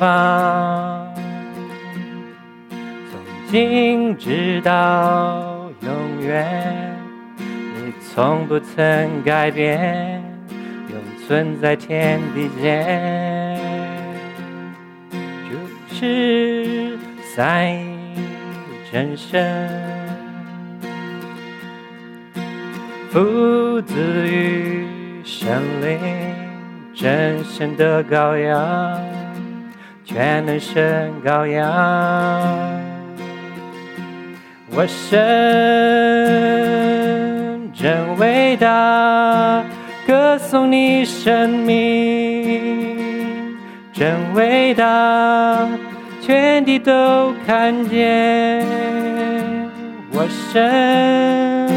方，从今直到永远，你从不曾改变，永存在天地间。主是三一真神。父子与圣灵，真神的羔羊，全能神羔羊。我神真伟大，歌颂你生命真伟大，全地都看见我神。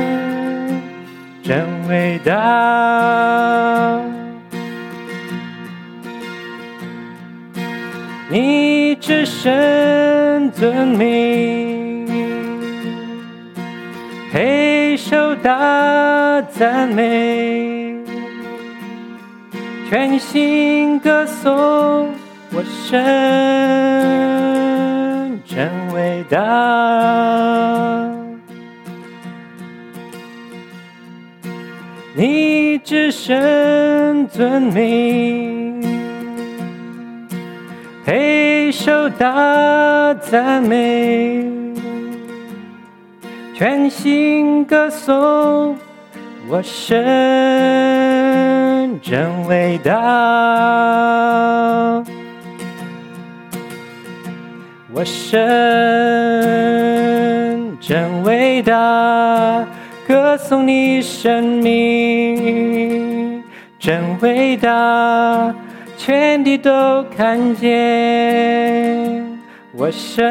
真伟大，你至圣尊名，配受大赞美，全心歌颂我神真伟大。你至圣尊名，配受大赞美，全心歌颂我神真伟大，我神真伟大。歌颂你生命真伟大，全地都看见我神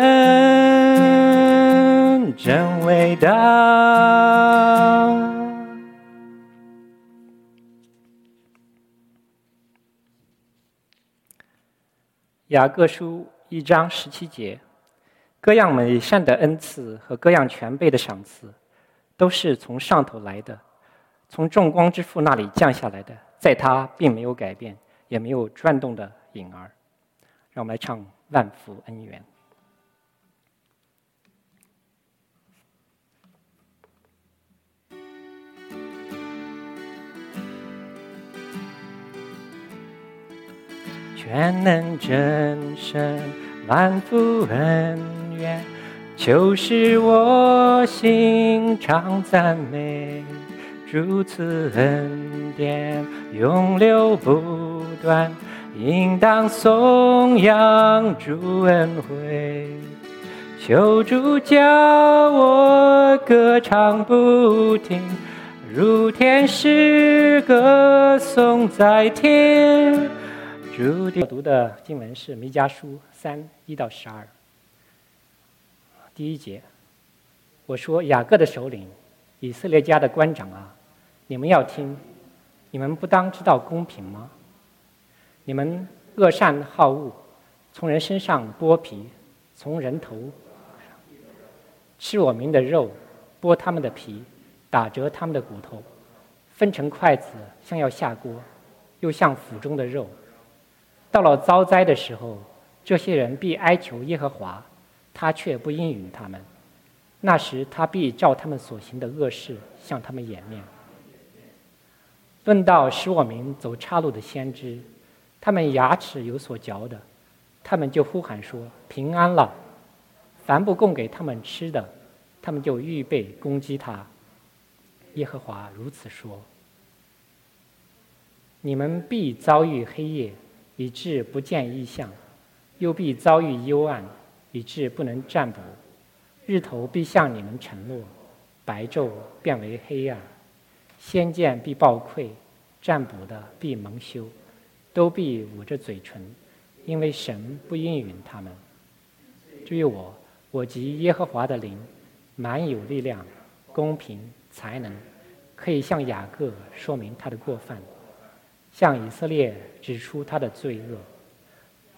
真伟大。雅各书一章十七节，各样美善的恩赐和各样全备的赏赐。都是从上头来的，从众光之父那里降下来的，在他并没有改变，也没有转动的影儿。让我们来唱《万福恩缘》。全能真神，万福恩缘。求使我心常赞美，主赐恩典永留不端，应当颂扬主恩惠。求主叫我歌唱不停，如天使歌颂在天。主的读的经文是《弥迦书》三一到十二。第一节，我说雅各的首领，以色列家的官长啊，你们要听，你们不当知道公平吗？你们恶善好恶，从人身上剥皮，从人头上吃我民的肉，剥他们的皮，打折他们的骨头，分成筷子，像要下锅，又像腹中的肉。到了遭灾的时候，这些人必哀求耶和华。他却不应允他们，那时他必照他们所行的恶事向他们掩面。论到使我民走岔路的先知，他们牙齿有所嚼的，他们就呼喊说平安了。凡不供给他们吃的，他们就预备攻击他。耶和华如此说：你们必遭遇黑夜，以致不见异象；又必遭遇幽暗。以致不能占卜，日头必向你们沉落，白昼变为黑暗，先见必暴溃，占卜的必蒙羞，都必捂着嘴唇，因为神不应允他们。至于我，我即耶和华的灵，满有力量，公平才能，可以向雅各说明他的过犯，向以色列指出他的罪恶。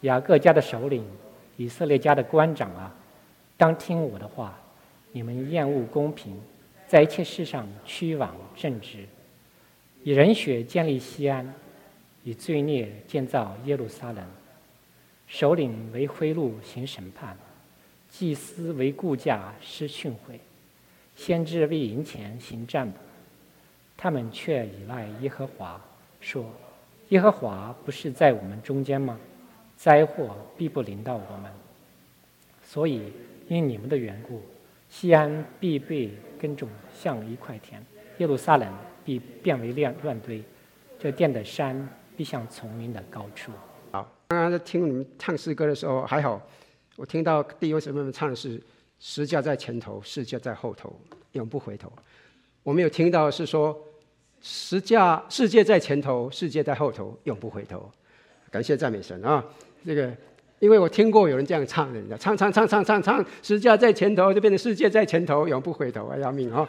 雅各家的首领。以色列家的官长啊，当听我的话。你们厌恶公平，在一切事上屈枉正直，以人血建立锡安，以罪孽建造耶路撒冷。首领为贿赂行审判，祭司为雇价施训诲，先知为银钱行占卜。他们却倚赖耶和华，说：“耶和华不是在我们中间吗？灾祸必不临到我们。所以因你们的缘故，西安必被耕种像一块田，耶路撒冷必变为乱乱堆，这殿的山必向丛林的高处。”好，刚刚在听你们唱诗歌的时候还好，我听到弟兄姊妹们唱的是“十架在前头，世界在后头，永不回头”。我没有听到是说。十架，世界在前头，世界在后头，永不回头。感谢赞美神啊！这个，因为我听过有人这样唱的，唱唱唱唱唱唱，十架在前头，就变成世界在前头，永不回头。啊！要，命啊！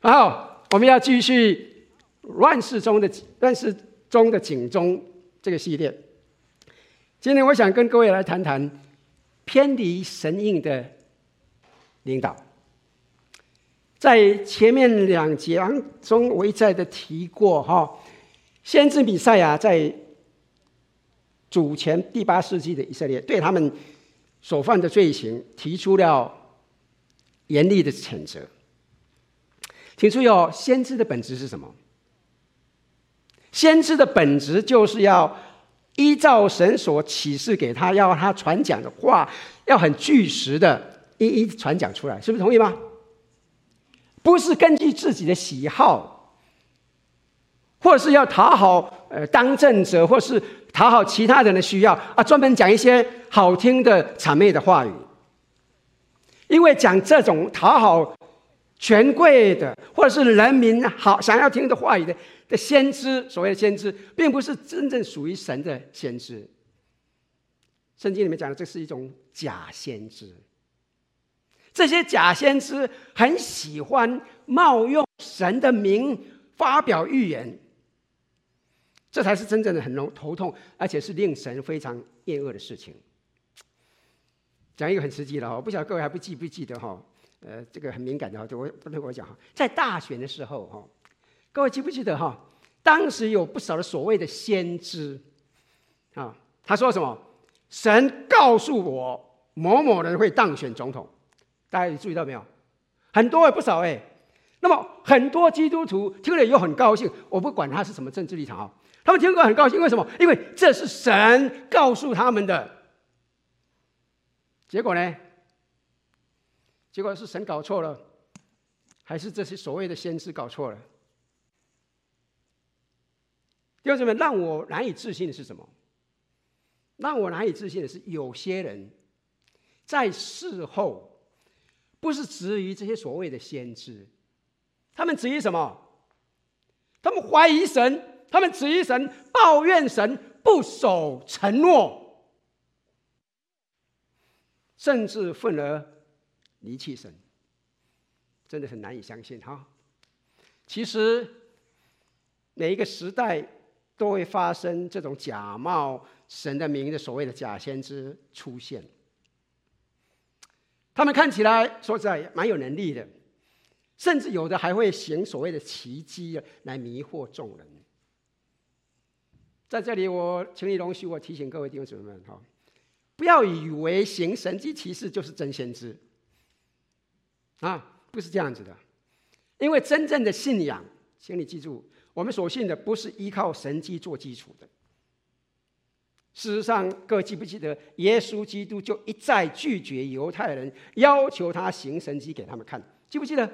好，我们要继续乱世中的乱世中的警钟这个系列。今天我想跟各位来谈谈偏离神印的领导。在前面两节当中，我一再的提过哈，先知比赛亚在主前第八世纪的以色列，对他们所犯的罪行提出了严厉的谴责。请注意哦，先知的本质是什么？先知的本质就是要依照神所启示给他要他传讲的话，要很据实的一一传讲出来，是不是同意吗？不是根据自己的喜好，或是要讨好呃当政者，或是讨好其他人的需要啊，专门讲一些好听的谄媚的话语。因为讲这种讨好权贵的，或者是人民好想要听的话语的的先知，所谓的先知，并不是真正属于神的先知。圣经里面讲的，这是一种假先知。这些假先知很喜欢冒用神的名发表预言，这才是真正的很头头痛，而且是令神非常厌恶的事情。讲一个很实际的哈，我不晓得各位还不记不记得哈？呃，这个很敏感的哈，就我不能跟我讲哈，在大选的时候哈，各位记不记得哈？当时有不少的所谓的先知啊，他说什么？神告诉我某某人会当选总统。大家注意到没有？很多也不少哎。那么很多基督徒听了又很高兴。我不管他是什么政治立场啊，他们听了很高兴。为什么？因为这是神告诉他们的。结果呢？结果是神搞错了，还是这些所谓的先知搞错了？弟兄们，让我难以置信的是什么？让我难以置信的是，有些人在事后。不是质疑这些所谓的先知，他们质疑什么？他们怀疑神，他们质疑神，抱怨神不守承诺，甚至愤而离弃神，真的很难以相信哈。其实每一个时代都会发生这种假冒神的名的所谓的假先知出现。他们看起来说实在蛮有能力的，甚至有的还会行所谓的奇迹来迷惑众人。在这里，我请你容许我提醒各位弟兄姊妹们哈，不要以为行神迹奇事就是真先知啊，不是这样子的。因为真正的信仰，请你记住，我们所信的不是依靠神迹做基础的。事实上，各位记不记得，耶稣基督就一再拒绝犹太人要求他行神迹给他们看，记不记得？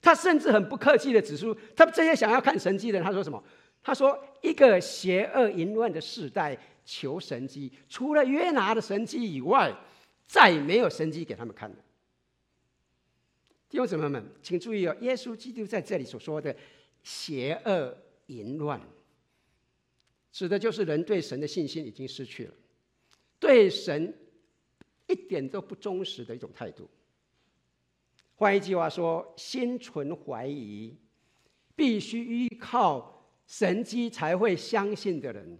他甚至很不客气的指出，他们这些想要看神迹的，他说什么？他说：“一个邪恶淫乱的世代求神迹，除了约拿的神迹以外，再没有神迹给他们看了。”弟兄姊妹们，请注意哦，耶稣基督在这里所说的邪恶淫乱。指的就是人对神的信心已经失去了，对神一点都不忠实的一种态度。换一句话说，心存怀疑，必须依靠神迹才会相信的人，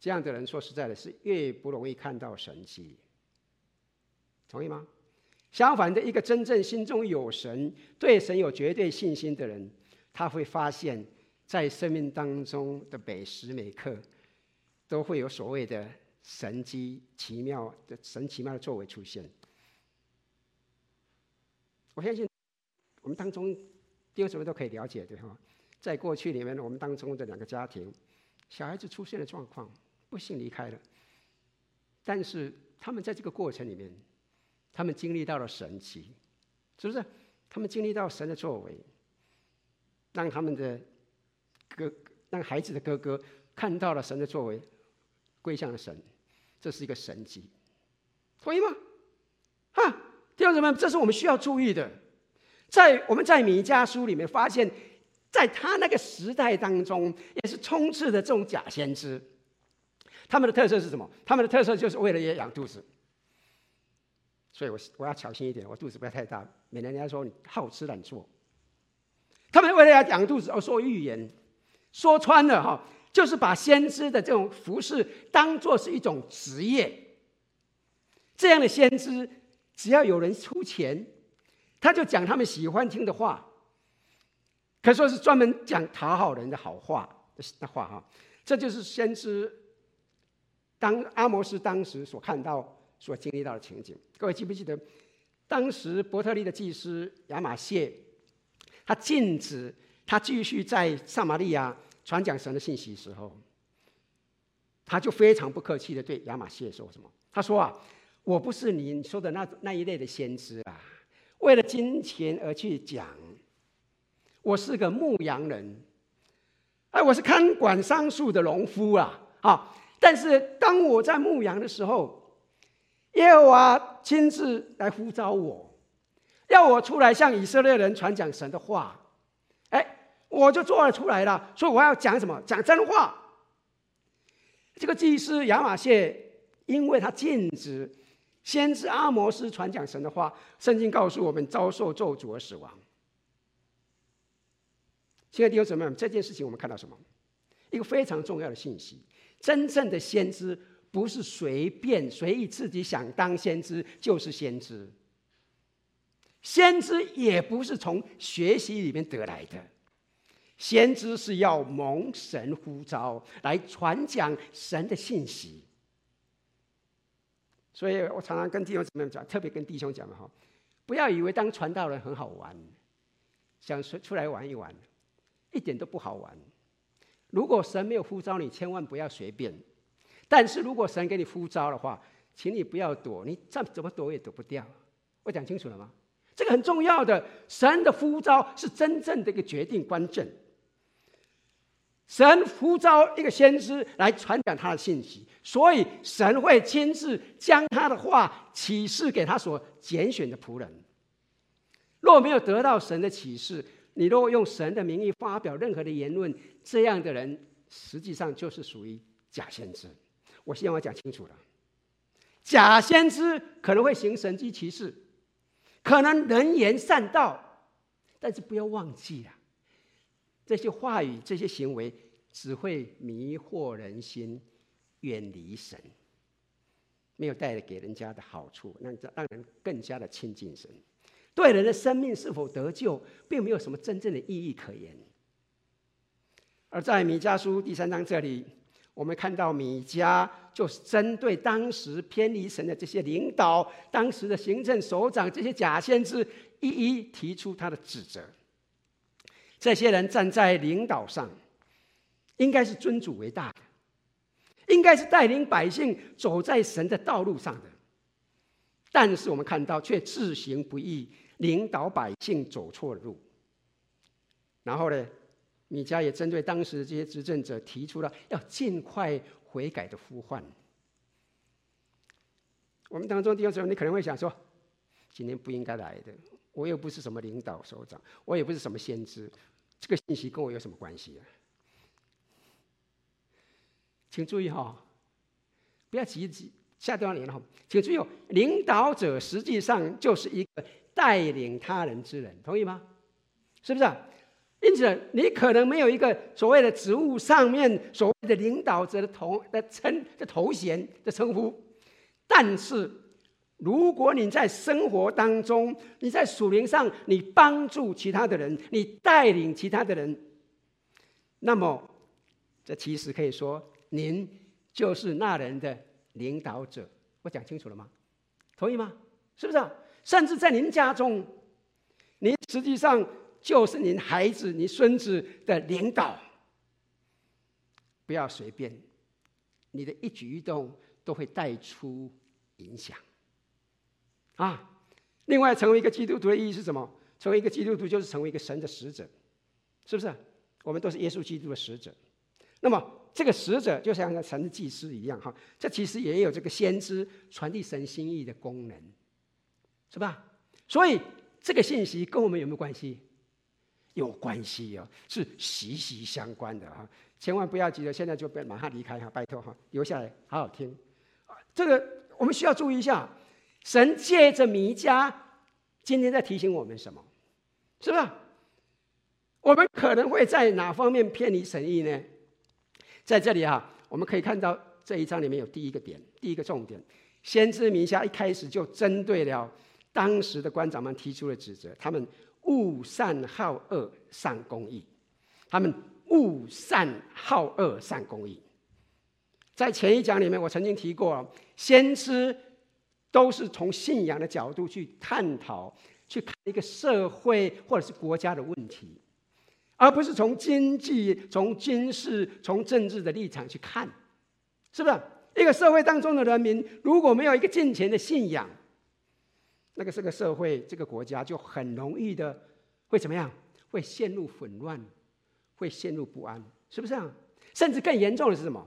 这样的人说实在的，是越不容易看到神迹。同意吗？相反的，一个真正心中有神、对神有绝对信心的人，他会发现。在生命当中的每时每刻，都会有所谓的神迹奇妙的神奇妙的作为出现。我相信我们当中弟兄姊妹都可以了解的哈，在过去里面，我们当中的两个家庭，小孩子出现了状况，不幸离开了，但是他们在这个过程里面，他们经历到了神迹，是不是？他们经历到神的作为，让他们的哥，让孩子的哥哥看到了神的作为，归向了神。这是一个神迹，同意吗？哈，弟兄姊妹，这是我们需要注意的。在我们在米迦书里面发现，在他那个时代当中，也是充斥着这种假先知。他们的特色是什么？他们的特色就是为了也养肚子。所以我我要小心一点，我肚子不要太大，免得人家说你好吃懒做。他们为了要养肚子而说预言，说穿了哈。就是把先知的这种服饰当做是一种职业，这样的先知，只要有人出钱，他就讲他们喜欢听的话，可说是专门讲讨好人的好话的话哈。这就是先知当阿摩斯当时所看到、所经历到的情景。各位记不记得，当时伯特利的祭司亚玛谢，他禁止他继续在撒玛利亚。传讲神的信息时候，他就非常不客气的对亚玛谢说什么？他说啊，我不是你说的那那一类的先知啊，为了金钱而去讲。我是个牧羊人，哎，我是看管桑树的农夫啊，啊！但是当我在牧羊的时候，耶和华亲自来呼召我，要我出来向以色列人传讲神的话。哎我就做了出来了，所以我要讲什么？讲真话。这个祭司亚玛谢，因为他禁止先知阿摩斯传讲神的话，圣经告诉我们遭受咒诅而死亡。亲爱的弟兄姊妹们，这件事情我们看到什么？一个非常重要的信息：真正的先知不是随便随意自己想当先知就是先知，先知也不是从学习里面得来的。先知是要蒙神呼召来传讲神的信息，所以我常常跟弟兄姊妹讲，特别跟弟兄讲的哈，不要以为当传道人很好玩，想出出来玩一玩，一点都不好玩。如果神没有呼召你，千万不要随便；但是如果神给你呼召的话，请你不要躲，你再怎么躲也躲不掉。我讲清楚了吗？这个很重要的，神的呼召是真正的一个决定关键。神呼召一个先知来传讲他的信息，所以神会亲自将他的话启示给他所拣选的仆人。若没有得到神的启示，你若用神的名义发表任何的言论，这样的人实际上就是属于假先知。我希望我讲清楚了，假先知可能会行神迹奇事，可能能言善道，但是不要忘记了。这些话语、这些行为只会迷惑人心，远离神，没有带来给人家的好处，让让人更加的亲近神。对人的生命是否得救，并没有什么真正的意义可言。而在米迦书第三章这里，我们看到米迦就是针对当时偏离神的这些领导、当时的行政首长、这些假先知，一一提出他的指责。这些人站在领导上，应该是尊主为大的，应该是带领百姓走在神的道路上的。但是我们看到，却自行不义，领导百姓走错了路。然后呢，米迦也针对当时的这些执政者提出了要尽快悔改的呼唤。我们当中弟兄姊妹，你可能会想说，今天不应该来的，我又不是什么领导首长，我也不是什么先知。这个信息跟我有什么关系啊？请注意哈、哦，不要急急下断言了哈。请注意哦，领导者实际上就是一个带领他人之人，同意吗？是不是？因此，你可能没有一个所谓的职务上面所谓的领导者的头的称的头衔的称呼，但是。如果你在生活当中，你在属灵上，你帮助其他的人，你带领其他的人，那么这其实可以说，您就是那人的领导者。我讲清楚了吗？同意吗？是不是？甚至在您家中，您实际上就是您孩子、您孙子的领导。不要随便，你的一举一动都会带出影响。啊，另外，成为一个基督徒的意义是什么？成为一个基督徒就是成为一个神的使者，是不是？我们都是耶稣基督的使者。那么，这个使者就像神的祭司一样，哈，这其实也有这个先知传递神心意的功能，是吧？所以，这个信息跟我们有没有关系？有关系哦，是息息相关的哈！千万不要急着现在就别马上离开哈，拜托哈，留下来好好听。这个我们需要注意一下，神借着弥迦今天在提醒我们什么？是吧？我们可能会在哪方面偏离神意呢？在这里啊，我们可以看到这一章里面有第一个点，第一个重点。先知弥迦一开始就针对了当时的官长们提出了指责，他们恶善好恶，善公义。他们恶善好恶，善公义。在前一讲里面，我曾经提过，先知都是从信仰的角度去探讨。去看一个社会或者是国家的问题，而不是从经济、从军事、从政治的立场去看，是不是？一个社会当中的人民如果没有一个健全的信仰，那个这个社会、这个国家就很容易的会怎么样？会陷入混乱，会陷入不安，是不是啊？甚至更严重的是什么？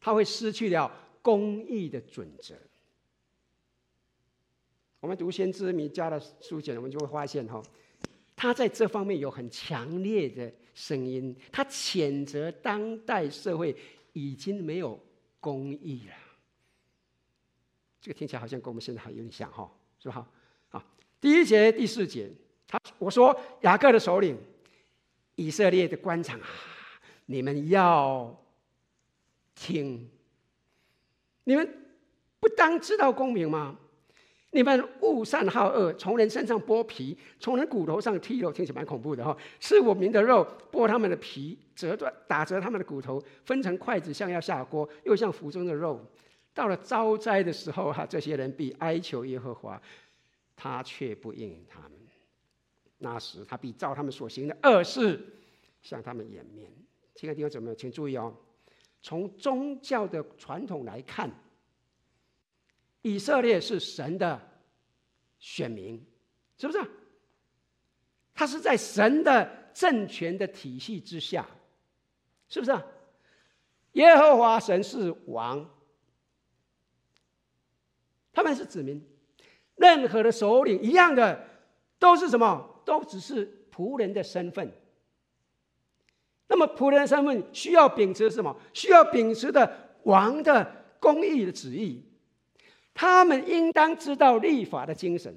他会失去了公义的准则。我们读先知弥迦的书简，我们就会发现哈，他在这方面有很强烈的声音，他谴责当代社会已经没有公义了。这个听起来好像跟我们现在还有点像哈，是吧？第一节、第四节，他我说雅各的首领，以色列的官场啊，你们要听，你们不当知道公平吗？你们恶善好恶，从人身上剥皮，从人骨头上剔肉，听起来蛮恐怖的哈。吃我民的肉，剥他们的皮，折断打折他们的骨头，分成筷子，像要下锅，又像腹中的肉。到了遭灾的时候，哈，这些人必哀求耶和华，他却不应他们。那时他必照他们所行的恶事，向他们掩面。亲爱的弟兄姊妹，请注意哦，从宗教的传统来看。以色列是神的选民，是不是？他是在神的政权的体系之下，是不是？耶和华神是王，他们是子民，任何的首领一样的，都是什么？都只是仆人的身份。那么仆人的身份需要秉持什么？需要秉持的王的公义的旨意。他们应当知道律法的精神，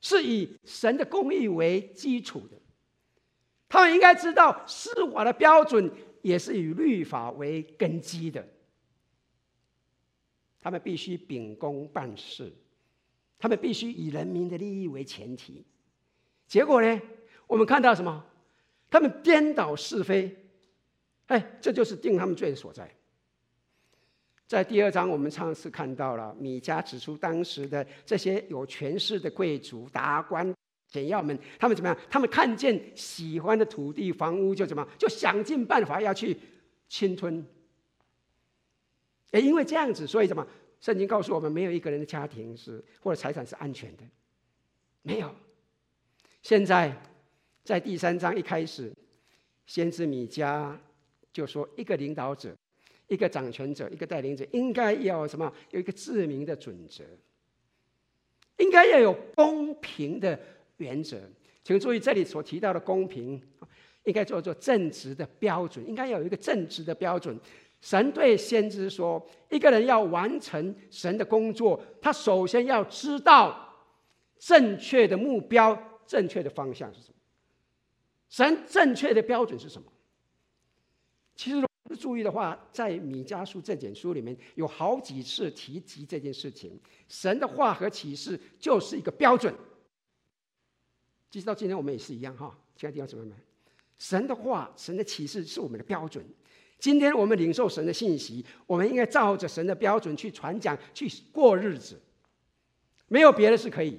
是以神的公义为基础的。他们应该知道司法的标准也是以律法为根基的。他们必须秉公办事，他们必须以人民的利益为前提。结果呢？我们看到什么？他们颠倒是非，哎，这就是定他们罪的所在。在第二章，我们上次看到了米迦指出，当时的这些有权势的贵族、达官显要们，他们怎么样？他们看见喜欢的土地、房屋，就怎么，就想尽办法要去侵吞。也因为这样子，所以怎么？圣经告诉我们，没有一个人的家庭是或者财产是安全的，没有。现在在第三章一开始，先知米迦就说，一个领导者。一个掌权者，一个带领者，应该要什么？有一个自明的准则，应该要有公平的原则。请注意这里所提到的公平，应该叫做正直的标准，应该要有一个正直的标准。神对先知说：一个人要完成神的工作，他首先要知道正确的目标、正确的方向是什么。神正确的标准是什么？其实。注意的话，在米迦书这卷书里面有好几次提及这件事情。神的话和启示就是一个标准，其实到今天我们也是一样哈。亲爱的弟兄姊妹们，神的话、神的启示是我们的标准。今天我们领受神的信息，我们应该照着神的标准去传讲、去过日子。没有别的是可以，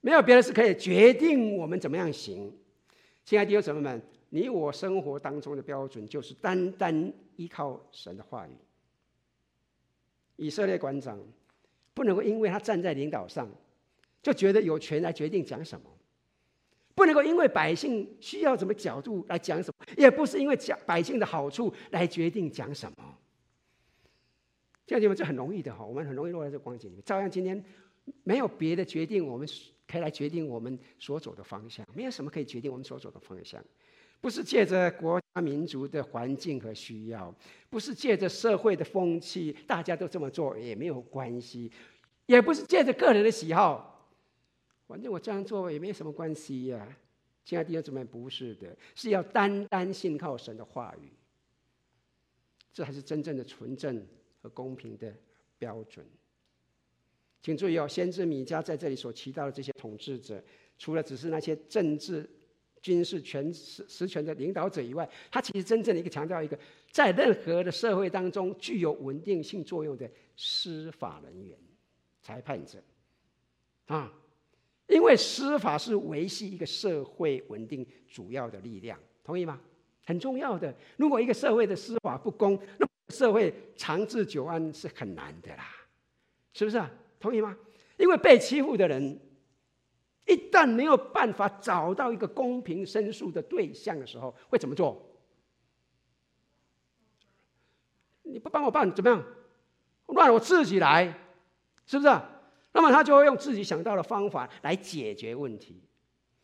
没有别的是可以决定我们怎么样行。亲爱的弟兄姊妹们，你我生活当中的标准就是单单依靠神的话语。以色列馆长不能够因为他站在领导上，就觉得有权来决定讲什么。不能够因为百姓需要什么角度来讲什么，也不是因为讲百姓的好处来决定讲什么。这样你们这很容易的哈，我们很容易落在这个光景里面。照样今天没有别的决定，我们可以来决定我们所走的方向。没有什么可以决定我们所走的方向，不是借着国家民族的环境和需要，不是借着社会的风气，大家都这么做也没有关系，也不是借着个人的喜好。反正我这样做也没什么关系呀，亲爱的弟兄姊妹，不是的，是要单单信靠神的话语，这才是真正的纯正和公平的标准。请注意哦，先知米迦在这里所提到的这些统治者，除了只是那些政治、军事权实实权的领导者以外，他其实真正的一个强调一个，在任何的社会当中具有稳定性作用的司法人员、裁判者，啊。因为司法是维系一个社会稳定主要的力量，同意吗？很重要的。如果一个社会的司法不公，那社会长治久安是很难的啦，是不是啊？同意吗？因为被欺负的人，一旦没有办法找到一个公平申诉的对象的时候，会怎么做？你不帮我办，怎么样？让我自己来，是不是啊？那么他就会用自己想到的方法来解决问题，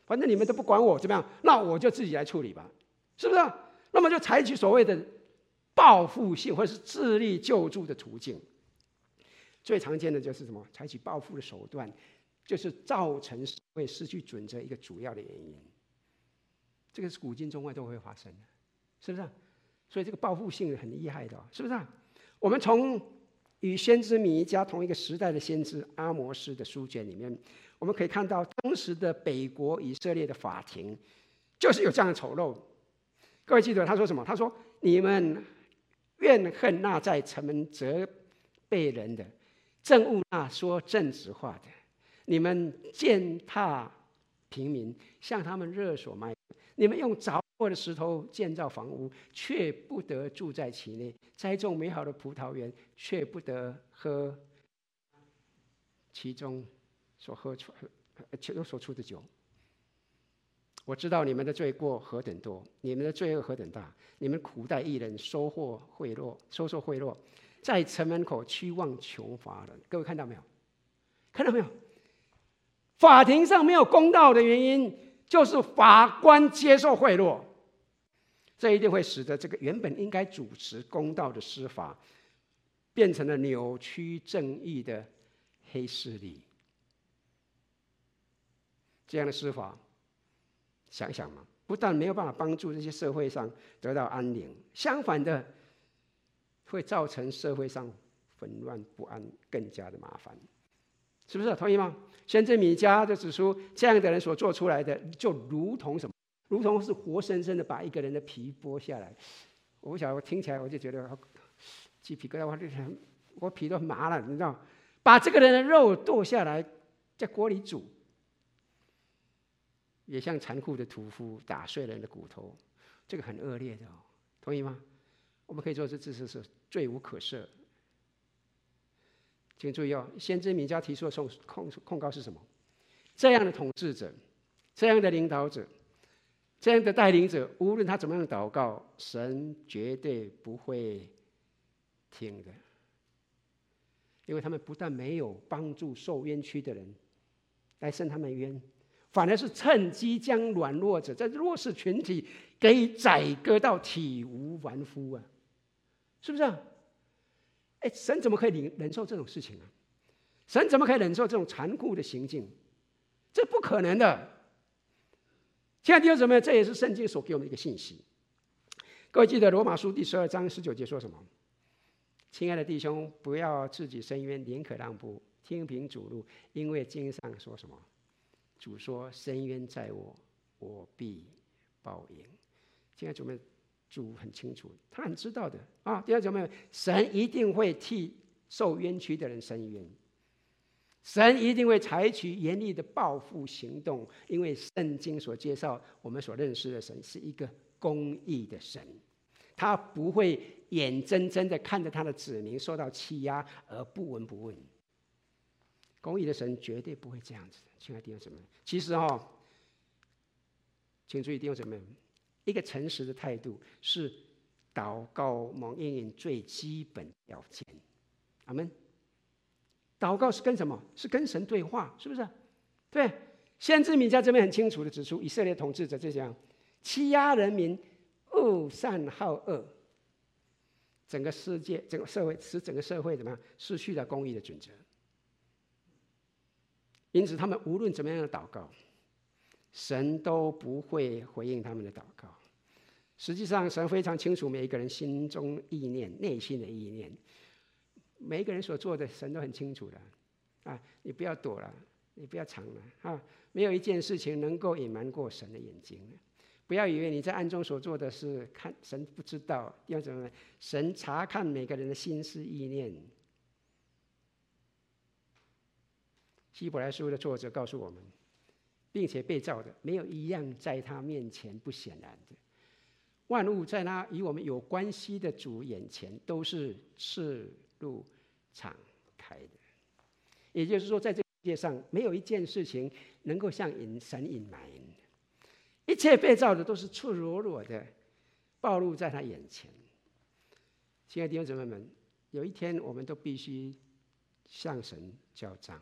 反正你们都不管我怎么样，那我就自己来处理吧，是不是？那么就采取所谓的报复性或者是自力救助的途径。最常见的就是什么？采取报复的手段，就是造成社会失去准则一个主要的原因。这个是古今中外都会发生的，是不是？所以这个报复性很厉害的，是不是？我们从与先知米迦同一个时代的先知阿摩斯的书卷里面，我们可以看到当时的北国以色列的法庭，就是有这样的丑陋。各位记得他说什么？他说：“你们怨恨那在城门责备人的，憎恶那说正直话的。你们践踏平民，向他们勒索卖。你们用凿。”或的石头建造房屋，却不得住在其内；栽种美好的葡萄园，却不得喝其中所喝出、其中所出的酒。我知道你们的罪过何等多，你们的罪恶何等大。你们苦待一人，收获贿赂，收受贿赂，在城门口屈望穷乏人。各位看到没有？看到没有？法庭上没有公道的原因，就是法官接受贿赂。这一定会使得这个原本应该主持公道的司法，变成了扭曲正义的黑势力。这样的司法，想想嘛，不但没有办法帮助这些社会上得到安宁，相反的，会造成社会上混乱不安，更加的麻烦，是不是？同意吗？先知米迦就指出，这样的人所做出来的，就如同什么？如同是活生生的把一个人的皮剥下来，我不晓得，我听起来我就觉得鸡皮疙瘩，我这我皮都麻了，你知道？把这个人的肉剁下来，在锅里煮，也像残酷的屠夫打碎人的骨头，这个很恶劣的哦，同意吗？我们可以说这这是是罪无可赦。请注意哦，先知名家提出的控控控告是什么？这样的统治者，这样的领导者。这样的带领者，无论他怎么样祷告，神绝对不会听的，因为他们不但没有帮助受冤屈的人来伸他们冤，反而是趁机将软弱者、在弱势群体给宰割到体无完肤啊！是不是啊？哎，神怎么可以忍忍受这种事情啊？神怎么可以忍受这种残酷的行径？这不可能的。亲爱的弟兄姊妹，这也是圣经所给我们一个信息。各位记得罗马书第十二章十九节说什么？亲爱的弟兄，不要自己伸冤，宁可让步，听凭主怒，因为经上说什么？主说：伸冤在我，我必报应。亲爱的姊妹，主很清楚，他很知道的啊。第二种没有，神一定会替受冤屈的人伸冤，神一定会采取严厉的报复行动，因为圣经所介绍我们所认识的神是一个公义的神，他不会眼睁睁的看着他的子民受到欺压而不闻不问。公义的神绝对不会这样子，亲爱的弟兄姊妹。其实哈、哦，请注意弟兄姊妹。一个诚实的态度是祷告蒙应允最基本要件。阿门。祷告是跟什么？是跟神对话，是不是？对。先知米迦这边很清楚的指出，以色列统治者这样欺压人民、恶善好恶，整个世界、整个社会使整个社会怎么样失去了公义的准则。因此，他们无论怎么样的祷告。神都不会回应他们的祷告。实际上，神非常清楚每一个人心中意念、内心的意念。每一个人所做的，神都很清楚的。啊，你不要躲了，你不要藏了啊！没有一件事情能够隐瞒过神的眼睛。不要以为你在暗中所做的事，看神不知道。要怎么？神查看每个人的心思意念。希伯来书的作者告诉我们。并且被造的，没有一样在他面前不显然的。万物在那与我们有关系的主眼前，都是赤露敞开的。也就是说，在这世界上，没有一件事情能够向隐神隐瞒。一切被造的都是赤裸裸的，暴露在他眼前。亲爱的弟兄姊妹们，有一天我们都必须向神交账。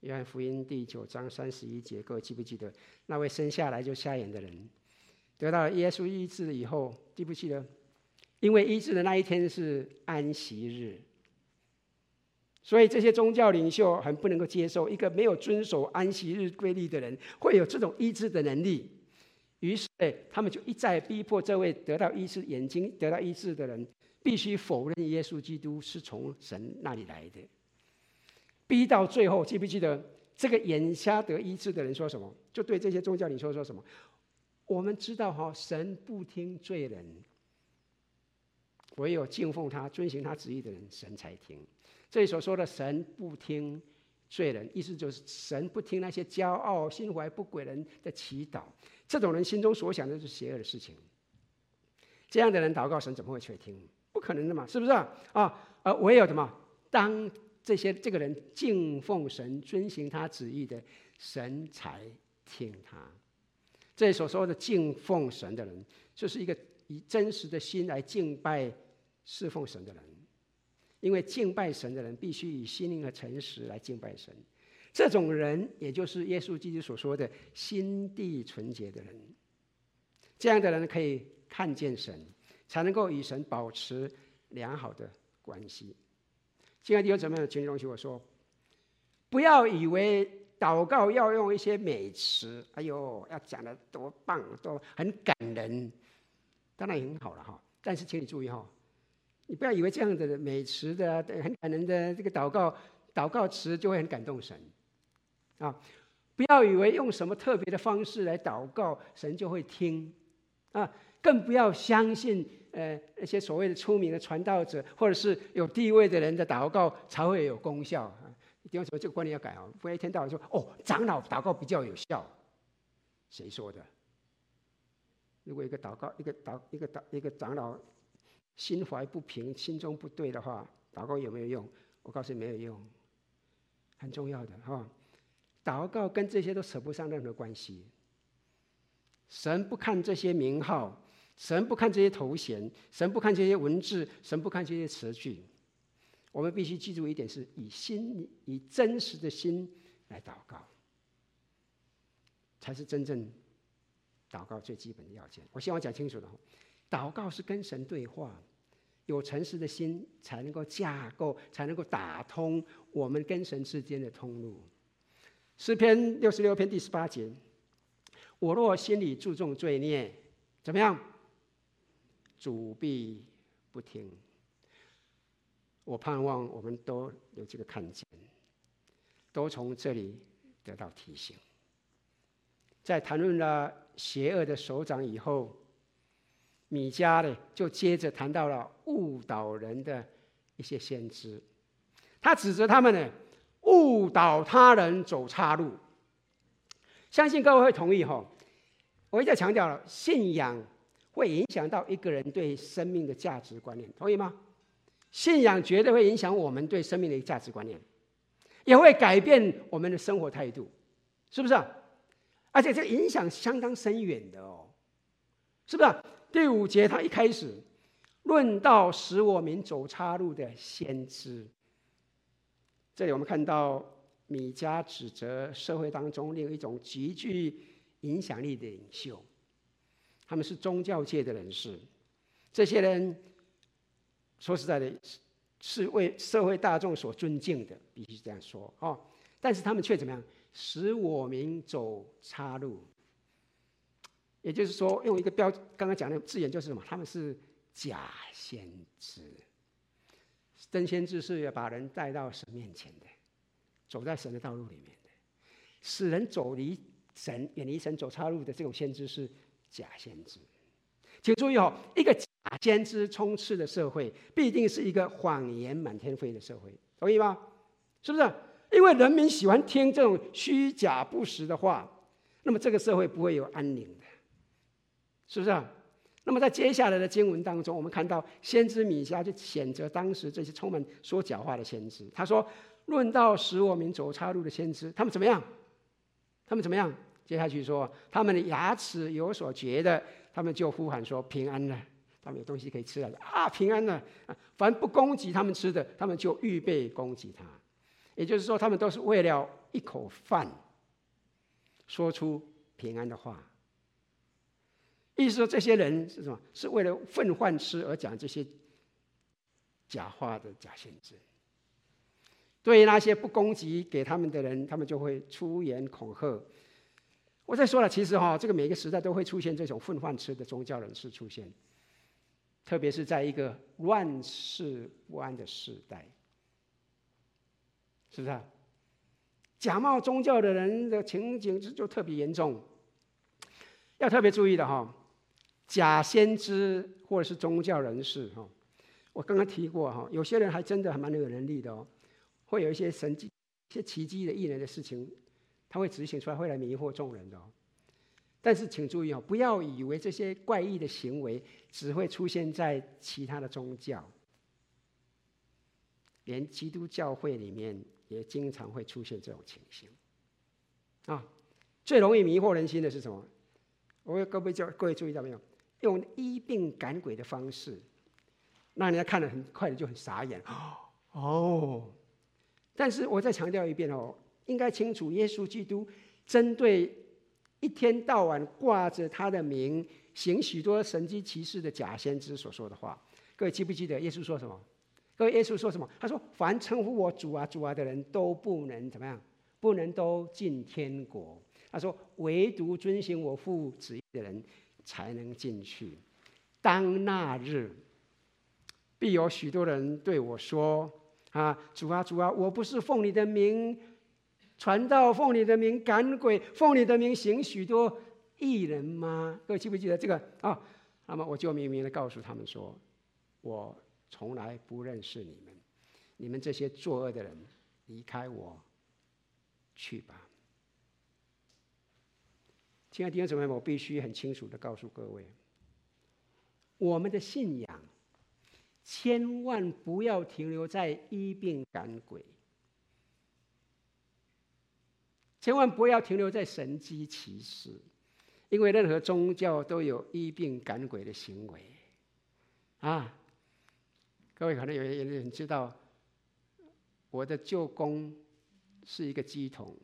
约翰福音第九章三十一节，各位记不记得那位生下来就瞎眼的人，得到耶稣医治以后，记不记得？因为医治的那一天是安息日，所以这些宗教领袖很不能够接受一个没有遵守安息日规律的人会有这种医治的能力，于是他们就一再逼迫这位得到医治、眼睛得到医治的人，必须否认耶稣基督是从神那里来的。逼到最后，记不记得这个眼瞎得医治的人说什么？就对这些宗教领袖说什么？我们知道哈，神不听罪人，唯有敬奉他、遵行他旨意的人，神才听。这里所说的神不听罪人，意思就是神不听那些骄傲、心怀不轨人的祈祷。这种人心中所想的是邪恶的事情。这样的人祷告，神怎么会去听？不可能的嘛，是不是啊？啊，而唯有什么？当这些这个人敬奉神、遵行他旨意的神才听他。这里所说的敬奉神的人，就是一个以真实的心来敬拜、侍奉神的人。因为敬拜神的人必须以心灵和诚实来敬拜神。这种人，也就是耶稣基督所说的心地纯洁的人。这样的人可以看见神，才能够与神保持良好的关系。亲爱的弟兄姊妹，请你容许我说，不要以为祷告要用一些美词，哎呦，要讲的多棒，多很感人，当然也很好了哈。但是请你注意哈，你不要以为这样的美词的很感人的这个祷告祷告词就会很感动神啊！不要以为用什么特别的方式来祷告，神就会听啊！更不要相信。呃，那些所谓的出名的传道者，或者是有地位的人的祷告才会有功效啊！一定要说这个观念要改啊！不要一天到晚说哦，长老祷告比较有效，谁说的？如果一个祷告，一个祷，一个祷，一个长老心怀不平，心中不对的话，祷告有没有用？我告诉你没有用，很重要的哈！祷告跟这些都扯不上任何关系，神不看这些名号。神不看这些头衔，神不看这些文字，神不看这些词句。我们必须记住一点：是以心、以真实的心来祷告，才是真正祷告最基本的要件。我希望讲清楚了。祷告是跟神对话，有诚实的心才能够架构，才能够打通我们跟神之间的通路。诗篇六十六篇第十八节：我若心里注重罪孽，怎么样？主必不听。我盼望我们都有这个看见，都从这里得到提醒。在谈论了邪恶的首长以后，米迦呢就接着谈到了误导人的一些先知，他指责他们呢误导他人走岔路。相信各位会同意哈，我一再强调了，信仰会影响到一个人对生命的价值观念，同意吗？信仰绝对会影响我们对生命的一个价值观念，也会改变我们的生活态度，是不是？而且这个影响相当深远的哦，是不是？第五节他一开始论到使我民走岔路的先知，这里我们看到米迦指责社会当中另一种极具影响力的领袖，他们是宗教界的人士，这些人说实在的，是为社会大众所尊敬的，必须这样说哦。但是他们却怎么样？使我民走岔路，也就是说，用一个标刚刚讲的字眼，就是什么？他们是假先知。真先知是要把人带到神面前的，走在神的道路里面的，使人走离神、远离神、走岔路的这种先知是假先知。请注意哦，一个假先知充斥的社会，必定是一个谎言满天飞的社会，同意吗？是不是？因为人民喜欢听这种虚假不实的话，那么这个社会不会有安宁的，是不是啊？那么在接下来的经文当中，我们看到先知米迦就谴责当时这些充满说假话的先知。他说：“论到使我民走岔路的先知，他们怎么样？他们怎么样？”接下去说：“他们的牙齿有所嚼的，他们就呼喊说平安了。他们有东西可以吃了啊，平安了。凡不供给他们吃的，他们就预备供给他。”也就是说，他们都是为了一口饭，说出平安的话。意思说，这些人是什么？是为了份饭吃而讲这些假话的假先知。对于那些不攻击给他们的人，他们就会出言恐吓。我再说了，其实哈，这个每个时代都会出现这种混饭吃的宗教人士出现，特别是在一个乱世不安的时代。是不是啊？假冒宗教的人的情景就就特别严重，要特别注意的哈。假先知或者是宗教人士哈，我刚刚提过哈，有些人还真的还蛮有能力的哦，会有一些神迹、一些奇迹的异能的事情，他会执行出来，会来迷惑众人的。但是请注意哦，不要以为这些怪异的行为只会出现在其他的宗教，连基督教会里面。也经常会出现这种情形，啊，最容易迷惑人心的是什么？我各位叫各位注意到没有？用医病赶鬼的方式，让人家看了很快的就很傻眼。哦，但是我再强调一遍哦，应该清楚，耶稣基督针对一天到晚挂着他的名，行许多神迹奇事的假先知所说的话，各位记不记得耶稣说什么？各位，耶稣说什么？他说：“凡称呼我主啊、主啊的人都不能怎么样？不能都进天国。”他说：“唯独遵行我父旨意的人才能进去。当那日，必有许多人对我说：‘啊，主啊、主啊，我不是奉你的名传道，奉你的名赶鬼，奉你的名行许多异能吗？’各位记不记得这个啊？那么我就明明的告诉他们说：我。”从来不认识你们，你们这些作恶的人，离开我去吧。亲爱的弟兄姊妹，我必须很清楚的告诉各位，我们的信仰千万不要停留在医病赶鬼，千万不要停留在神机奇事，因为任何宗教都有医病赶鬼的行为，啊。各位可能有些人知道，我的舅公是一个乩童。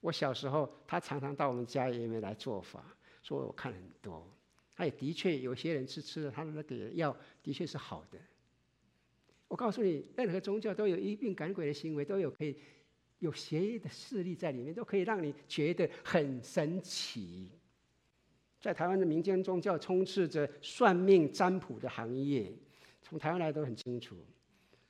我小时候，他常常到我们家里面来做法，所以我看很多。他也的确有些人吃吃了他的那个药，的确是好的。我告诉你，任何宗教都有医病赶鬼的行为，都有可以有邪恶的势力在里面，都可以让你觉得很神奇。在台湾的民间宗教充斥着算命占卜的行业。从台湾来都很清楚，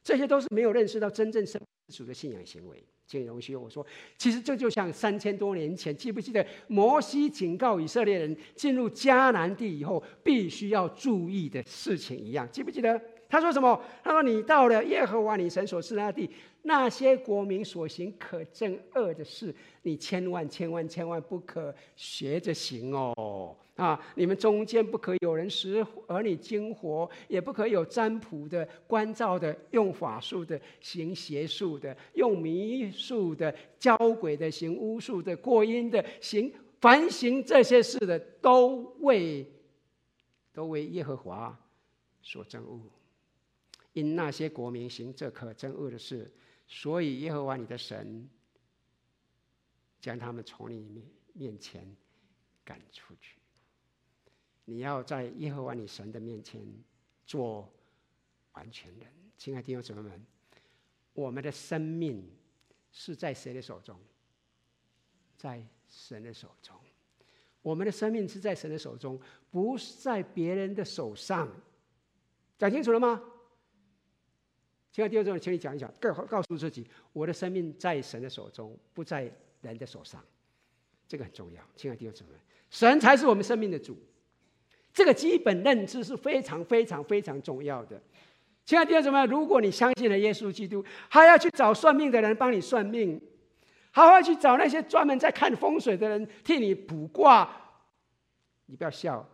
这些都是没有认识到真正生主的信仰行为。请容许我说，其实这就像三千多年前，记不记得摩西警告以色列人进入迦南地以后必须要注意的事情一样？记不记得？他说什么？他说：“你到了耶和华你神所赐那地，那些国民所行可憎恶的事，你千万千万千万不可学着行哦！啊，你们中间不可有人使儿女惊活，也不可有占卜的、观照的、用法术的、行邪术的、用迷术的、教鬼的、行巫术的、过阴的、行凡行这些事的，都为都为耶和华所憎恶。”因那些国民行这可憎恶的事，所以耶和华你的神将他们从你面前赶出去。你要在耶和华你神的面前做完全人。亲爱的弟兄姊妹们，我们的生命是在谁的手中？在神的手中。我们的生命是在神的手中，不是在别人的手上。讲清楚了吗？亲爱的弟兄姊妹，请你讲一讲，告告诉自己，我的生命在神的手中，不在人的手上，这个很重要。亲爱的弟兄姊妹，神才是我们生命的主，这个基本认知是非常非常非常重要的。亲爱的弟兄姊妹，如果你相信了耶稣基督，还要去找算命的人帮你算命，还要去找那些专门在看风水的人替你卜卦，你不要笑，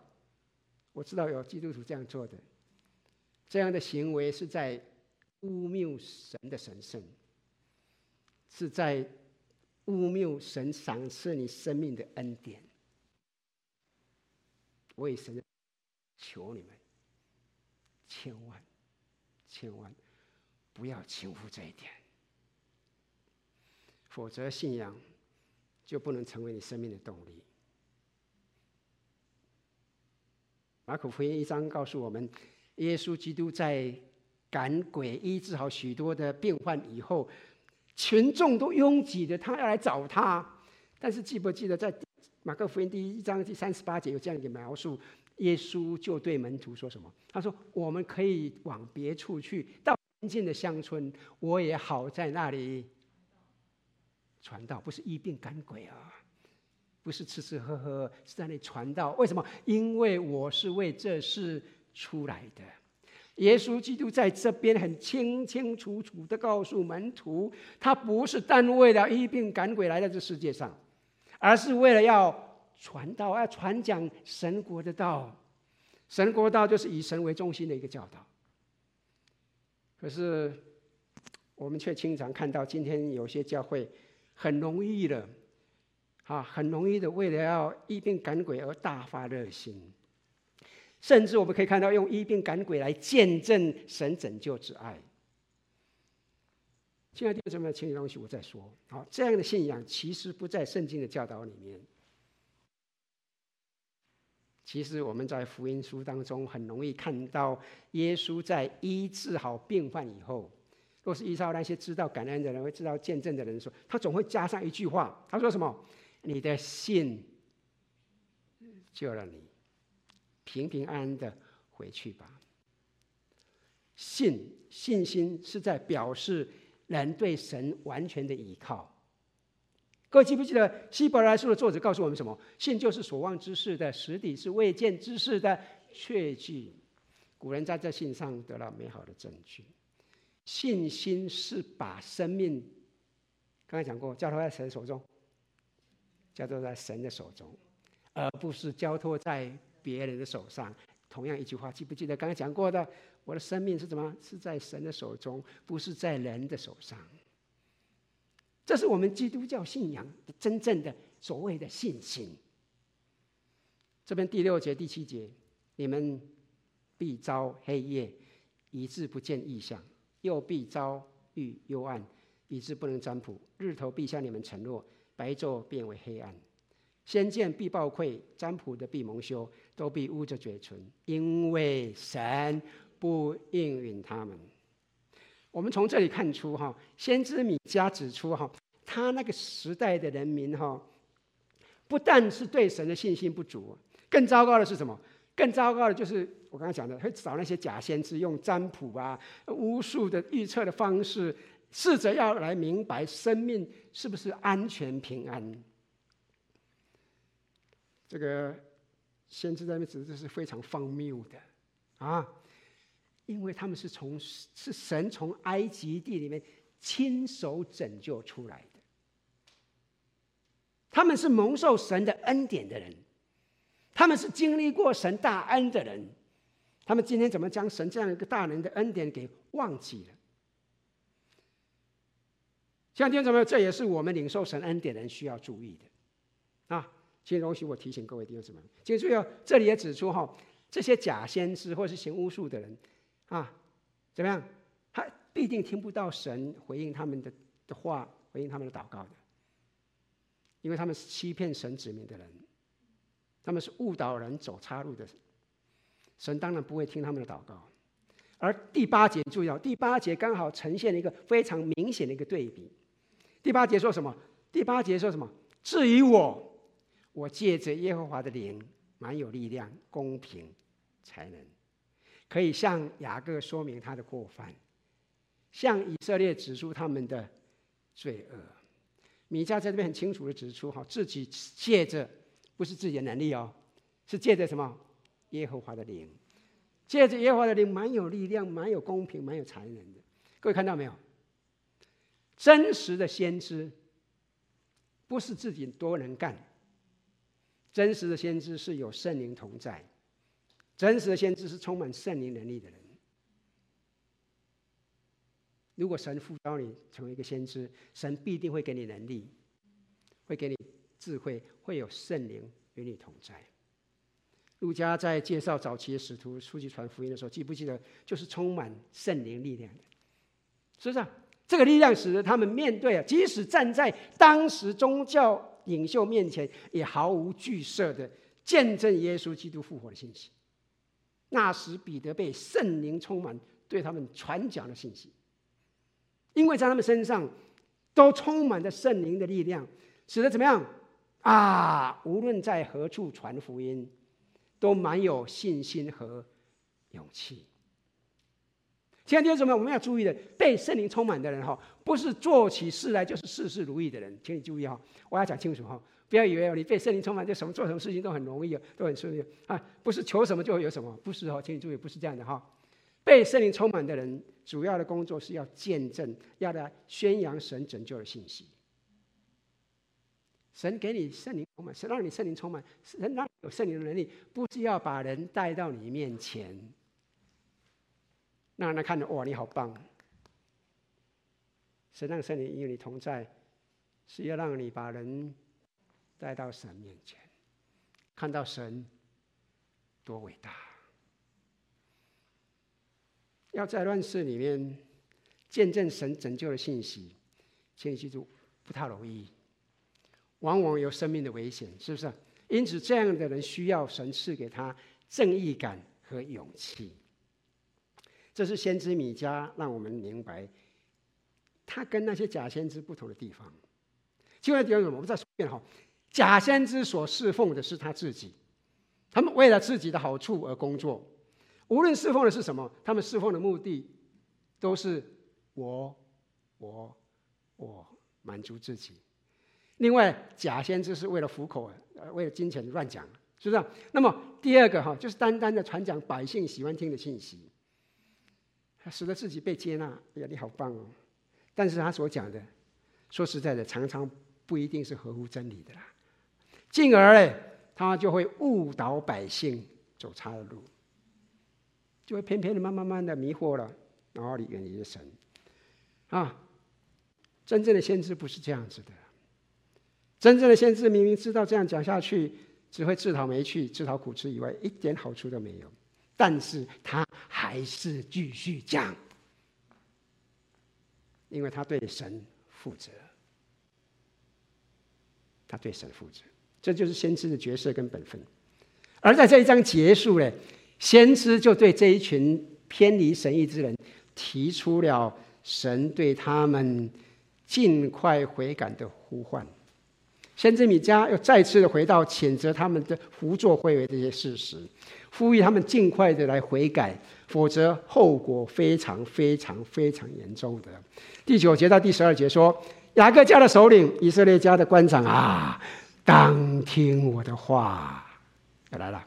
我知道有基督徒这样做的，这样的行为是在。污蔑神的神圣，是在污蔑神赏赐你生命的恩典。我也神求你们，千万千万不要轻忽这一点，否则信仰就不能成为你生命的动力。马可福音一章告诉我们，耶稣基督在。赶鬼医治好许多的病患以后，群众都拥挤的，他要来找他。但是记不记得在马可福音第一章第三十八节有这样一个描述？耶稣就对门徒说什么？他说：“我们可以往别处去，到邻近的乡村，我也好在那里传道。不是医病赶鬼啊，不是吃吃喝喝，是在那里传道。为什么？因为我是为这事出来的。”耶稣基督在这边很清清楚楚的告诉门徒，他不是单为了医病赶鬼来到这世界上，而是为了要传道，要传讲神国的道。神国道就是以神为中心的一个教导。可是我们却经常看到，今天有些教会很容易的，啊，很容易的为了要医病赶鬼而大发热心。甚至我们可以看到，用医病赶鬼来见证神拯救之爱。亲爱的弟兄姊妹，请你容许我再说。好，这样的信仰其实不在圣经的教导里面。其实我们在福音书当中很容易看到，耶稣在医治好病患以后，若是依照那些知道感恩的人、会知道见证的人说，他总会加上一句话，他说什么？你的信救了你。平平安安的回去吧。信信心是在表示人对神完全的依靠。各位记不记得希伯来书的作者告诉我们什么？信就是所望之事的实底，是未见之事的确据。古人在这信上得到美好的证据。信心是把生命，刚才讲过，交托在神手中，交托在神的手中，而不是交托在。别人的手上，同样一句话，记不记得刚才讲过的？我的生命是什么？是在神的手中，不是在人的手上。这是我们基督教信仰的真正的所谓的信心。这边第六节、第七节，你们必遭黑夜，以致不见异象；又必遭遇幽暗，以致不能占卜。日头必向你们承诺，白昼变为黑暗。先见必抱愧，占卜的必蒙羞，都必捂着嘴唇，因为神不应允他们。我们从这里看出，哈，先知米迦指出，哈，他那个时代的人民，哈，不但是对神的信心不足，更糟糕的是什么？更糟糕的就是我刚才讲的，会找那些假先知，用占卜啊、巫术的预测的方式，试着要来明白生命是不是安全平安。这个先知在那指的是非常荒谬的啊，因为他们是从是神从埃及地里面亲手拯救出来的，他们是蒙受神的恩典的人，他们是经历过神大恩的人，他们今天怎么将神这样一个大人的恩典给忘记了？像弟兄姊妹，这也是我们领受神恩典人需要注意的啊。请容许我提醒各位弟兄姊妹，请注意哦，这里也指出哈，这些假先知或是行巫术的人啊，怎么样？他必定听不到神回应他们的的话，回应他们的祷告的，因为他们是欺骗神子民的人，他们是误导人走岔路的，神当然不会听他们的祷告。而第八节注意哦，第八节刚好呈现了一个非常明显的一个对比。第八节说什么？第八节说什么？至于我。我借着耶和华的灵，满有力量、公平、才能，可以向雅各说明他的过犯，向以色列指出他们的罪恶。米迦在这边很清楚的指出，哈，自己借着不是自己的能力哦，是借着什么？耶和华的灵，借着耶和华的灵，满有力量、满有公平、满有才能的。各位看到没有？真实的先知，不是自己多能干。真实的先知是有圣灵同在，真实的先知是充满圣灵能力的人。如果神呼召你成为一个先知，神必定会给你能力，会给你智慧，会有圣灵与你同在。路加在介绍早期的使徒出去传福音的时候，记不记得就是充满圣灵力量的？是不是啊？这个力量使得他们面对，即使站在当时宗教。领袖面前也毫无惧色的见证耶稣基督复活的信息。那时彼得被圣灵充满，对他们传讲的信息，因为在他们身上都充满着圣灵的力量，使得怎么样啊？无论在何处传福音，都蛮有信心和勇气。亲爱的弟兄姊妹，我们要注意的，被圣灵充满的人哈，不是做起事来就是事事如意的人，请你注意哈，我要讲清楚哈，不要以为你被圣灵充满就什么做什么事情都很容易，都很顺利啊，不是求什么就会有什么，不是哈，请你注意，不是这样的哈。被圣灵充满的人，主要的工作是要见证，要来宣扬神拯救的信息。神给你圣灵充满，神让你圣灵充满，神让你有圣灵的能力，不是要把人带到你面前。让人看着哇，你好棒！神让圣灵与你同在，是要让你把人带到神面前，看到神多伟大。要在乱世里面见证神拯救的信息，请你记住，不太容易，往往有生命的危险，是不是？因此，这样的人需要神赐给他正义感和勇气。这是先知米迦让我们明白，他跟那些假先知不同的地方。另外一点，我们再说一遍哈，假先知所侍奉的是他自己，他们为了自己的好处而工作，无论侍奉的是什么，他们侍奉的目的都是我、我、我满足自己。另外，假先知是为了糊口，呃，为了金钱乱讲，是不是？那么第二个哈，就是单单的传讲百姓喜欢听的信息。使得自己被接纳，哎呀，你好棒哦！但是他所讲的，说实在的，常常不一定是合乎真理的啦。进而呢，他就会误导百姓走差的路，就会偏偏的、慢慢慢的迷惑了，然后你远离了神。啊，真正的先知不是这样子的。真正的先知明明知道这样讲下去，只会自讨没趣、自讨苦吃以外，一点好处都没有。但是他还是继续讲，因为他对神负责，他对神负责，这就是先知的角色跟本分。而在这一章结束了，先知就对这一群偏离神意之人提出了神对他们尽快悔改的呼唤。先知米迦又再次的回到谴责他们的胡作非为这些事实，呼吁他们尽快的来悔改，否则后果非常非常非常严重的。第九节到第十二节说：雅各家的首领、以色列家的官长啊，当听我的话。来了。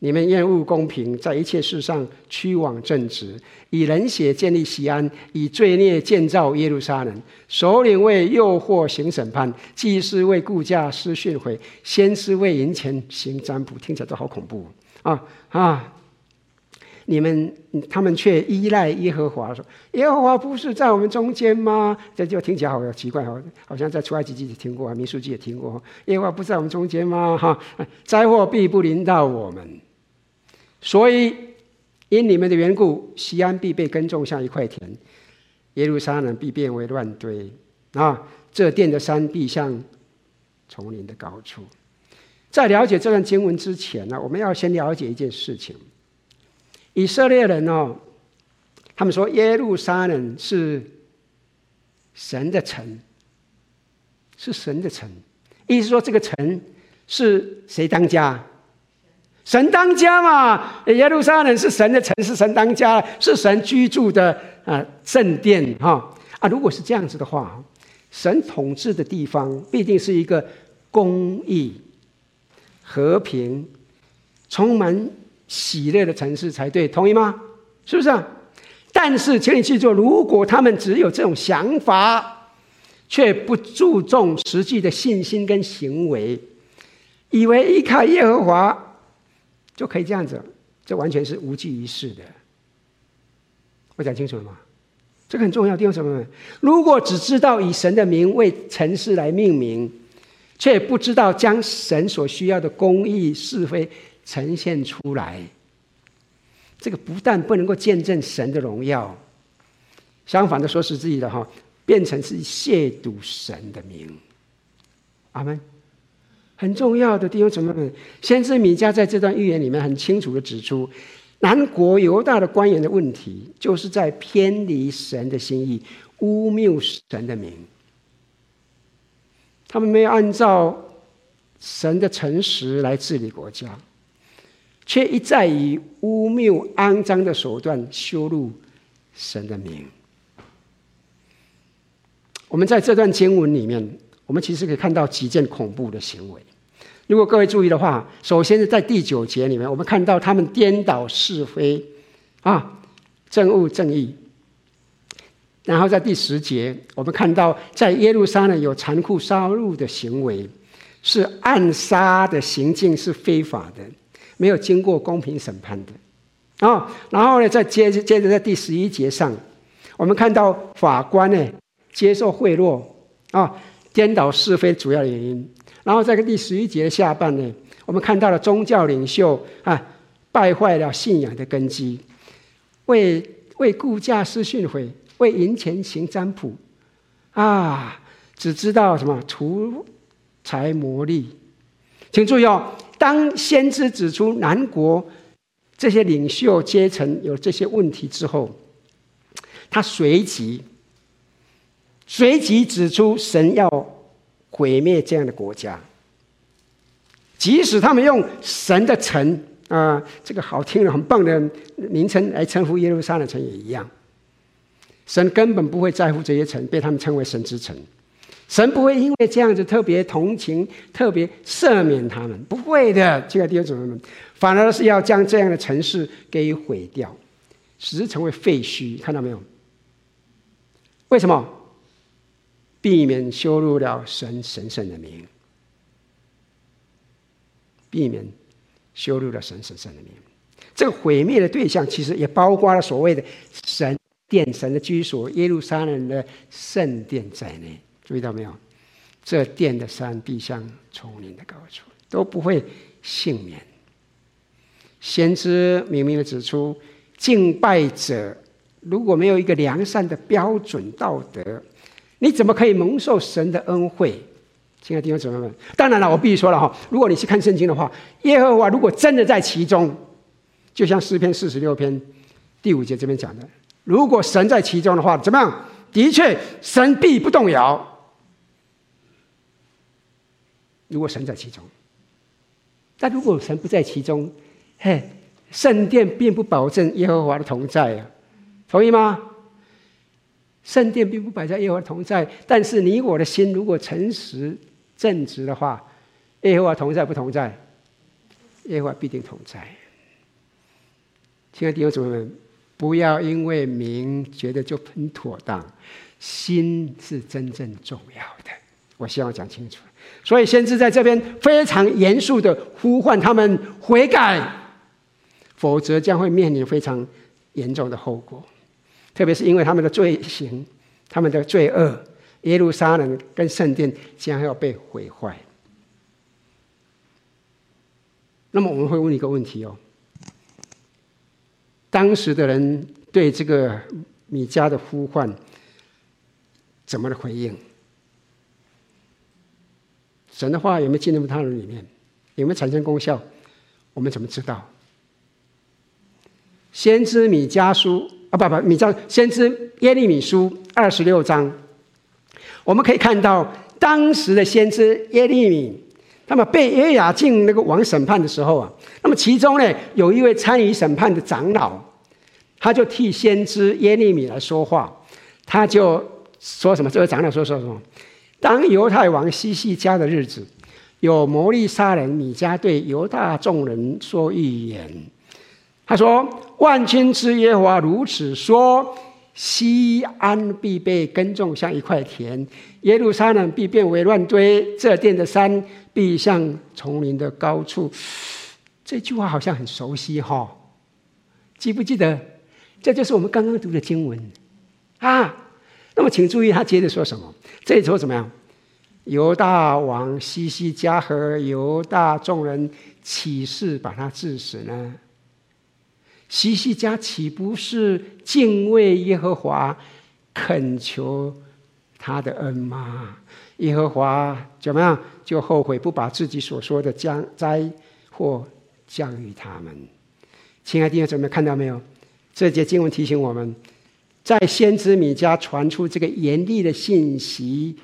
你们厌恶公平，在一切事上屈枉正直，以人血建立西安，以罪孽建造耶路撒冷。首领为诱惑行审判，祭司为顾价施训诲，先知为银钱行占卜。听起来都好恐怖啊啊！你们他们却依赖耶和华，说耶和华不是在我们中间吗？这就听起来好奇怪，好好像在出埃及记也听过，民数记也听过。耶和华不在我们中间吗？哈，灾祸必不临到我们。所以，因你们的缘故，西安必被耕种像一块田，耶路撒冷必变为乱堆啊！这殿的山必像丛林的高处。在了解这段经文之前呢，我们要先了解一件事情：以色列人哦，他们说耶路撒冷是神的城，是神的城，意思说这个城是谁当家？神当家嘛，耶路撒冷是神的城是，神当家，是神居住的啊圣殿哈啊！如果是这样子的话，神统治的地方必定是一个公义、和平、充满喜乐的城市才对，同意吗？是不是啊？但是，请你记住，如果他们只有这种想法，却不注重实际的信心跟行为，以为依靠耶和华。就可以这样子，这完全是无济于事的。我讲清楚了吗？这个很重要。弟兄姊妹们，如果只知道以神的名为城市来命名，却不知道将神所需要的公义是非呈现出来，这个不但不能够见证神的荣耀，相反的说实际的哈，变成是亵渎神的名。阿门。很重要的弟兄姊妹们，先知米迦在这段预言里面很清楚地指出，南国犹大的官员的问题，就是在偏离神的心意，污蔑神的名。他们没有按照神的诚实来治理国家，却一再以污蔑、肮脏的手段羞辱神的名。我们在这段经文里面，我们其实可以看到几件恐怖的行为。如果各位注意的话，首先是在第九节里面，我们看到他们颠倒是非，啊，憎恶正义。然后在第十节，我们看到在耶路撒冷有残酷杀戮的行为，是暗杀的行径是非法的，没有经过公平审判的。啊，然后呢，再接着接着在第十一节上，我们看到法官呢接受贿赂，啊，颠倒是非主要原因。然后在第十一节的下半呢，我们看到了宗教领袖啊败坏了信仰的根基，为为雇价施训诲，为银钱行占卜，啊，只知道什么图财谋利。请注意哦，当先知指出南国这些领袖阶层有这些问题之后，他随即随即指出神要。毁灭这样的国家，即使他们用神的城啊、这个好听的、很棒的名称来称呼耶路撒冷城也一样。神根本不会在乎这些城被他们称为神之城，神不会因为这样子特别同情、特别赦免他们，不会的。这个弟兄姊妹们，反而是要将这样的城市给毁掉，使之成为废墟。看到没有？为什么？避免羞辱了神神圣的名，避免羞辱了神神圣的名。这个毁灭的对象，其实也包括了所谓的神殿、神的居所——耶路撒冷的圣殿在内。注意到没有？这殿的山必像丛林的高处，都不会幸免。先知明明的指出，敬拜者如果没有一个良善的标准道德，你怎么可以蒙受神的恩惠？亲爱的弟兄姊妹们，当然了，我必须说了哈，如果你去看圣经的话，耶和华如果真的在其中，就像诗篇四十六篇第五节这边讲的，如果神在其中的话，怎么样？的确，神必不动摇。如果神在其中。但如果神不在其中，嘿，圣殿并不保证耶和华的同在啊，同意吗？圣殿并不摆在耶和华同在，但是你我的心如果诚实正直的话，耶和华同在不同在？耶和华必定同在。亲爱的弟兄姊妹们，不要因为名觉得就很妥当，心是真正重要的。我希望讲清楚。所以先知在这边非常严肃的呼唤他们悔改，否则将会面临非常严重的后果。特别是因为他们的罪行，他们的罪恶，耶路撒冷跟圣殿将要被毁坏。那么我们会问一个问题哦：当时的人对这个米迦的呼唤怎么的回应？神的话有没有进入他们里面？有没有产生功效？我们怎么知道？先知米迦书。啊，不不，米迦先知耶利米书二十六章，我们可以看到当时的先知耶利米，那么被约雅敬那个王审判的时候啊，那么其中呢有一位参与审判的长老，他就替先知耶利米来说话，他就说什么？这位长老说说什么？当犹太王西西家的日子，有摩利杀人米迦对犹大众人说预言。他说：“万军之耶和华如此说：西安必被耕种，像一块田；耶路撒冷必变为乱堆，这殿的山必像丛林的高处。”这句话好像很熟悉哈、哦，记不记得？这就是我们刚刚读的经文啊。那么，请注意他接着说什么？这里说怎么样？犹大王西西家和犹大众人起誓把他治死呢？西西家岂不是敬畏耶和华，恳求他的恩吗？耶和华怎么样？就后悔不把自己所说的将灾祸降于他们。亲爱的弟兄姊妹，看到没有？这节经文提醒我们，在先知米迦传出这个严厉的信息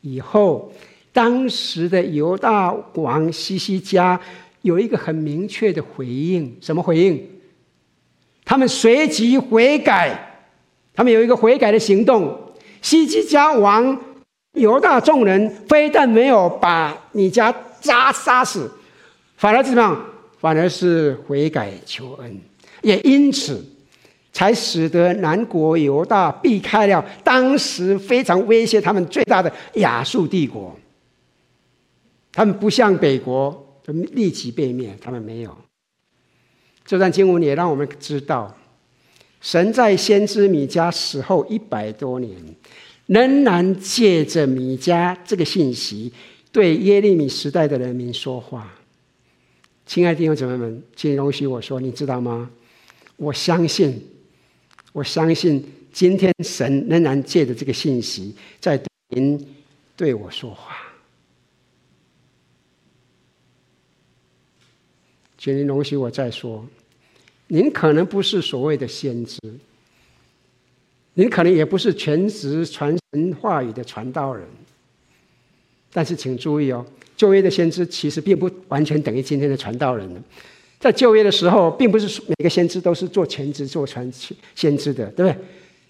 以后，当时的犹大王西西家有一个很明确的回应。什么回应？他们随即悔改，他们有一个悔改的行动。西西家王犹大众人非但没有把米迦杀杀死，反而怎么样？反而是悔改求恩，也因此才使得南国犹大避开了当时非常威胁他们最大的亚述帝国。他们不像北国，立即被灭，他们没有。这段经文也让我们知道，神在先知米迦死后一百多年，仍然借着米迦这个信息，对耶利米时代的人民说话。亲爱的弟兄姊妹们，请容许我说，你知道吗？我相信，我相信，今天神仍然借着这个信息，在对您对我说话。请您容许我再说。您可能不是所谓的先知，您可能也不是全职传神话语的传道人，但是请注意哦，旧约的先知其实并不完全等于今天的传道人。在旧约的时候，并不是每个先知都是做全职做传先知的，对不对？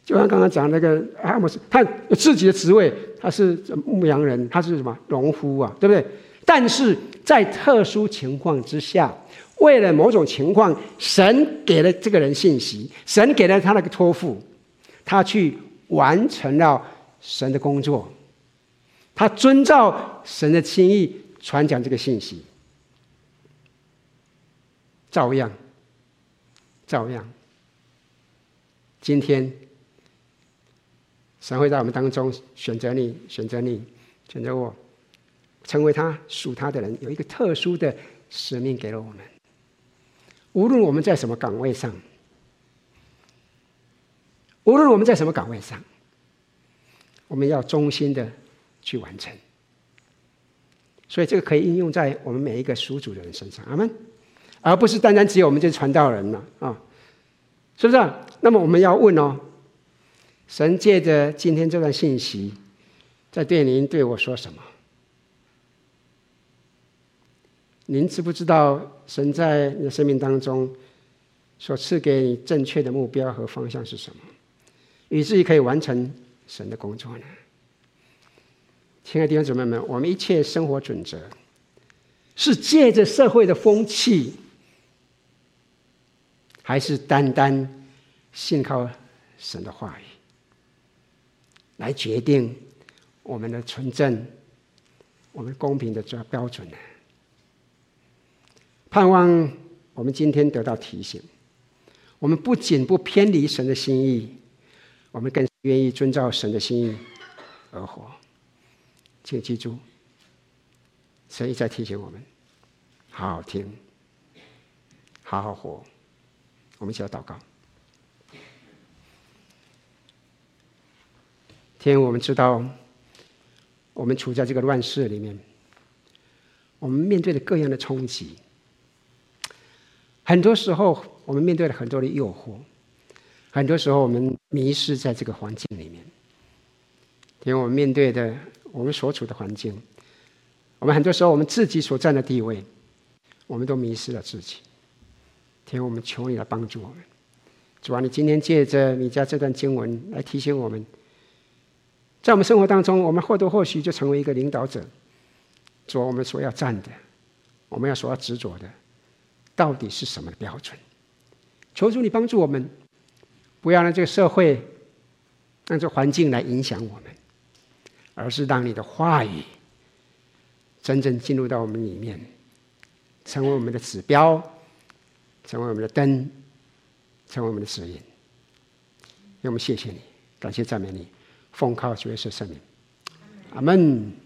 就像刚刚讲那个阿摩斯，他有自己的职位，他是牧羊人，他是什么农夫啊，对不对？但是在特殊情况之下。为了某种情况，神给了这个人信息，神给了他那个托付，他去完成了神的工作，他遵照神的心意传讲这个信息，照样，照样，今天神会在我们当中选择你，选择你，选择我，成为他属他的人，有一个特殊的使命给了我们。无论我们在什么岗位上，无论我们在什么岗位上，我们要忠心的去完成。所以这个可以应用在我们每一个属主的人身上，阿门。而不是单单只有我们这传道人了啊，是不是？那么我们要问哦，神借着今天这段信息，在对您对我说什么？您知不知道神在你的生命当中所赐给你正确的目标和方向是什么，以至于可以完成神的工作呢？亲爱的弟兄姊妹们，我们一切生活准则是借着社会的风气，还是单单信靠神的话语来决定我们的纯正、我们公平的这标准呢？盼望我们今天得到提醒，我们不仅不偏离神的心意，我们更愿意遵照神的心意而活。请记住，神一再提醒我们：好好听，好好活。我们一起来祷告。天，我们知道，我们处在这个乱世里面，我们面对着各样的冲击。很多时候，我们面对了很多的诱惑；很多时候，我们迷失在这个环境里面。因为我们面对的，我们所处的环境，我们很多时候，我们自己所占的地位，我们都迷失了自己。天，我们求你来帮助我们。主啊，你今天借着你家这段经文来提醒我们，在我们生活当中，我们或多或少就成为一个领导者。主，我们所要站的，我们要所要执着的。到底是什么标准？求主你帮助我们，不要让这个社会、让这环境来影响我们，而是让你的话语真正进入到我们里面，成为我们的指标，成为我们的灯，成为我们的指引。让我们谢谢你，感谢赞美你，奉靠主耶稣圣名，阿门。